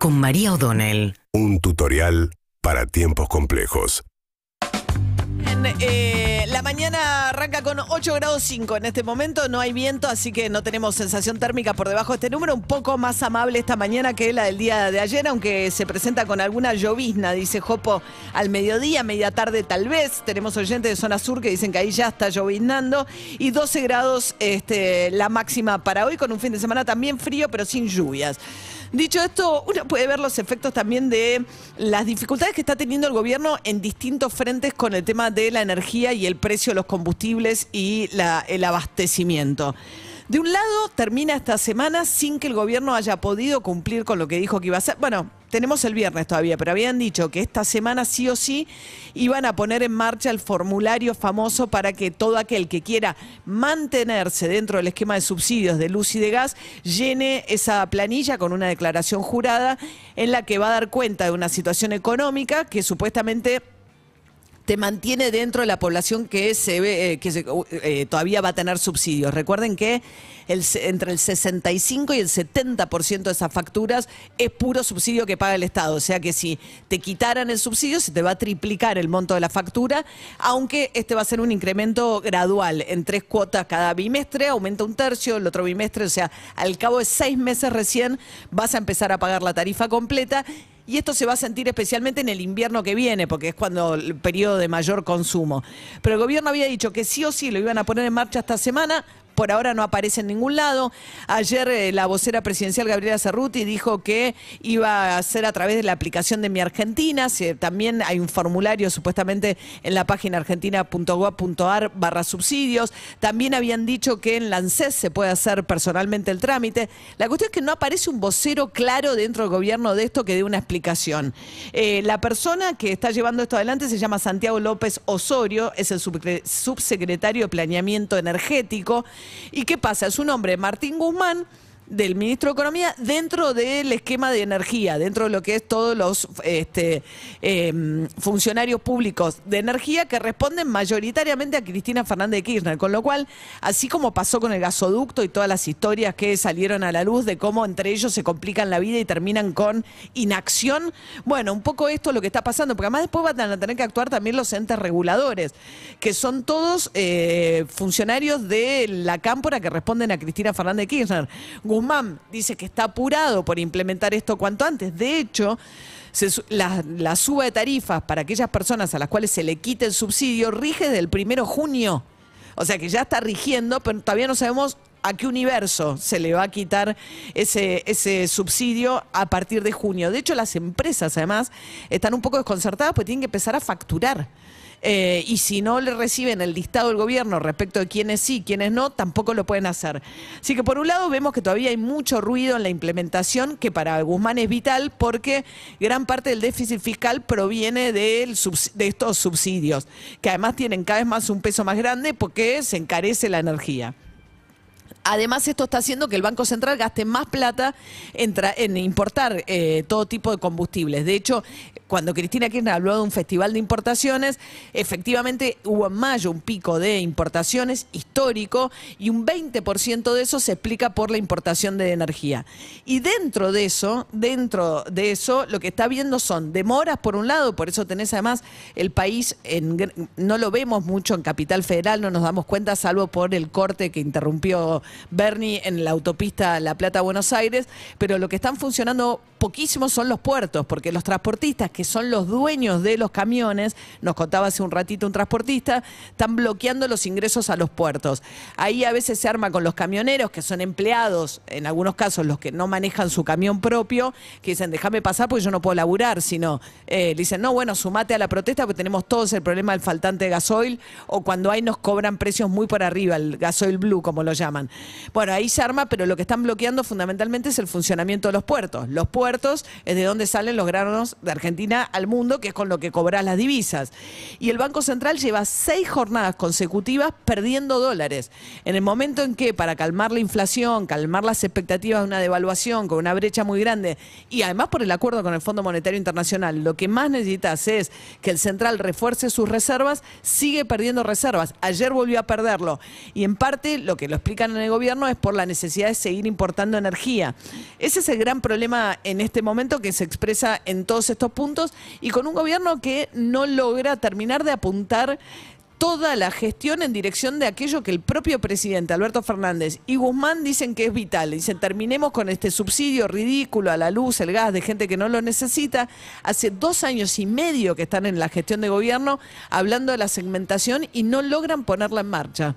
con María O'Donnell. Un tutorial para tiempos complejos. En, eh, la mañana arranca con 8 grados 5 en este momento, no hay viento, así que no tenemos sensación térmica por debajo de este número, un poco más amable esta mañana que la del día de ayer, aunque se presenta con alguna llovizna, dice Jopo, al mediodía, media tarde tal vez, tenemos oyentes de zona sur que dicen que ahí ya está lloviznando, y 12 grados este, la máxima para hoy, con un fin de semana también frío, pero sin lluvias. Dicho esto, uno puede ver los efectos también de las dificultades que está teniendo el gobierno en distintos frentes con el tema de la energía y el precio de los combustibles y la- el abastecimiento. De un lado, termina esta semana sin que el gobierno haya podido cumplir con lo que dijo que iba a hacer. Bueno, tenemos el viernes todavía, pero habían dicho que esta semana sí o sí iban a poner en marcha el formulario famoso para que todo aquel que quiera mantenerse dentro del esquema de subsidios de luz y de gas llene esa planilla con una declaración jurada en la que va a dar cuenta de una situación económica que supuestamente te mantiene dentro de la población que se ve, eh, que eh, todavía va a tener subsidios. Recuerden que entre el 65 y el 70% de esas facturas es puro subsidio que paga el Estado. O sea que si te quitaran el subsidio, se te va a triplicar el monto de la factura, aunque este va a ser un incremento gradual en tres cuotas cada bimestre, aumenta un tercio, el otro bimestre, o sea, al cabo de seis meses recién vas a empezar a pagar la tarifa completa. Y esto se va a sentir especialmente en el invierno que viene, porque es cuando el periodo de mayor consumo. Pero el gobierno había dicho que sí o sí lo iban a poner en marcha esta semana. Por ahora no aparece en ningún lado. Ayer eh, la vocera presidencial Gabriela Cerruti dijo que iba a ser a través de la aplicación de Mi Argentina. También hay un formulario supuestamente en la página argentina.gov.ar barra subsidios. También habían dicho que en la se puede hacer personalmente el trámite. La cuestión es que no aparece un vocero claro dentro del gobierno de esto que dé una explicación. Eh, la persona que está llevando esto adelante se llama Santiago López Osorio, es el subsecretario de Planeamiento Energético. ¿Y qué pasa? Es un hombre, Martín Guzmán del ministro de Economía dentro del esquema de energía, dentro de lo que es todos los este, eh, funcionarios públicos de energía que responden mayoritariamente a Cristina Fernández de Kirchner. Con lo cual, así como pasó con el gasoducto y todas las historias que salieron a la luz de cómo entre ellos se complican la vida y terminan con inacción, bueno, un poco esto es lo que está pasando, porque además después van a tener que actuar también los entes reguladores, que son todos eh, funcionarios de la cámpora que responden a Cristina Fernández de Kirchner. Guzmán dice que está apurado por implementar esto cuanto antes. De hecho, la, suba de tarifas para aquellas personas a las cuales se le quite el subsidio rige desde el primero de junio. O sea que ya está rigiendo, pero todavía no sabemos a qué universo se le va a quitar ese, ese subsidio a partir de junio. De hecho, las empresas además están un poco desconcertadas porque tienen que empezar a facturar. Eh, y si no le reciben el listado del gobierno respecto de quiénes sí, quiénes no, tampoco lo pueden hacer. Así que por un lado vemos que todavía hay mucho ruido en la implementación, que para Guzmán es vital porque gran parte del déficit fiscal proviene subs- de estos subsidios, que además tienen cada vez más un peso más grande porque se encarece la energía. Además, esto está haciendo que el Banco Central gaste más plata en, importar eh, todo tipo de combustibles. De hecho, cuando Cristina Kirchner habló de un festival de importaciones, efectivamente hubo en mayo un pico de importaciones histórico y un 20% de eso se explica por la importación de energía. Y dentro de eso, dentro de eso, lo que está viendo son demoras por un lado, por eso tenés además el país, en no lo vemos mucho en Capital Federal, no nos damos cuenta, salvo por el corte que interrumpió Bernie en la autopista La Plata-Buenos Aires, pero lo que están funcionando poquísimo son los puertos, porque los transportistas, que son los dueños de los camiones, nos contaba hace un ratito un transportista, están bloqueando los ingresos a los puertos. Ahí a veces se arma con los camioneros, que son empleados, en algunos casos los que no manejan su camión propio, que dicen, déjame pasar porque yo no puedo laburar, sino eh, le dicen, no, bueno, sumate a la protesta porque tenemos todos el problema del faltante de gasoil, o cuando hay nos cobran precios muy por arriba, el gasoil blue, como lo llaman. Bueno, ahí se arma, pero lo que están bloqueando fundamentalmente es el funcionamiento de los puertos. Los puertos es de donde salen los granos de Argentina al mundo, que es con lo que cobras las divisas. Y el Banco Central lleva seis jornadas consecutivas perdiendo dólares. En el momento en que, para calmar la inflación, calmar las expectativas de una devaluación con una brecha muy grande, y además por el acuerdo con el Fondo Monetario Internacional, lo que más necesitas es que el Central refuerce sus reservas, sigue perdiendo reservas. Ayer volvió a perderlo. Y en parte lo que lo explican en el gobierno es por la necesidad de seguir importando energía. Ese es el gran problema en este momento que se expresa en todos estos puntos y con un gobierno que no logra terminar de apuntar toda la gestión en dirección de aquello que el propio presidente Alberto Fernández y Guzmán dicen que es vital. Dicen, terminemos con este subsidio ridículo a la luz, el gas de gente que no lo necesita. Hace dos años y medio que están en la gestión de gobierno hablando de la segmentación y no logran ponerla en marcha.